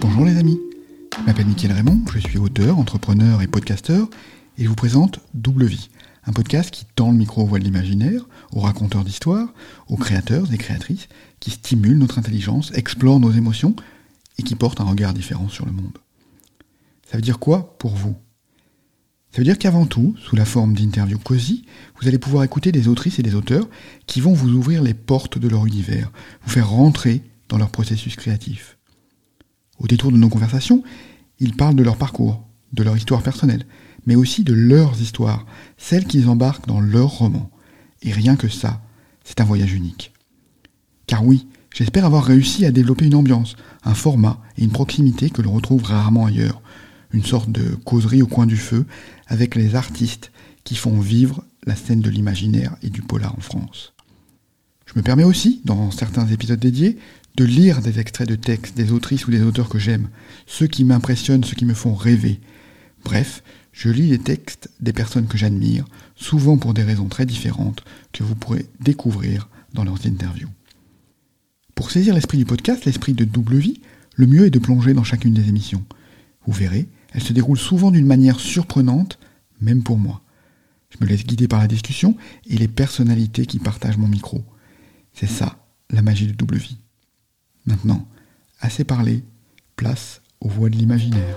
Bonjour les amis, je m'appelle Mickaël Raymond, je suis auteur, entrepreneur et podcasteur et je vous présente Double Vie, un podcast qui tend le micro aux voix de l'imaginaire, aux raconteurs d'histoires, aux créateurs et créatrices, qui stimule notre intelligence, explore nos émotions et qui porte un regard différent sur le monde. Ça veut dire quoi pour vous? Ça veut dire qu'avant tout, sous la forme d'interviews cosy, vous allez pouvoir écouter des autrices et des auteurs qui vont vous ouvrir les portes de leur univers, vous faire rentrer dans leur processus créatif. Au détour de nos conversations, ils parlent de leur parcours, de leur histoire personnelle, mais aussi de leurs histoires, celles qu'ils embarquent dans leurs romans. Et rien que ça, c'est un voyage unique. Car oui, j'espère avoir réussi à développer une ambiance, un format et une proximité que l'on retrouve rarement ailleurs, une sorte de causerie au coin du feu avec les artistes qui font vivre la scène de l'imaginaire et du polar en France. Je me permets aussi, dans certains épisodes dédiés, de lire des extraits de textes des autrices ou des auteurs que j'aime, ceux qui m'impressionnent, ceux qui me font rêver. Bref, je lis les textes des personnes que j'admire, souvent pour des raisons très différentes que vous pourrez découvrir dans leurs interviews. Pour saisir l'esprit du podcast, l'esprit de double vie, le mieux est de plonger dans chacune des émissions. Vous verrez, elles se déroulent souvent d'une manière surprenante, même pour moi. Je me laisse guider par la discussion et les personnalités qui partagent mon micro. C'est ça, la magie de double vie. Maintenant, assez parlé, place aux voix de l'imaginaire.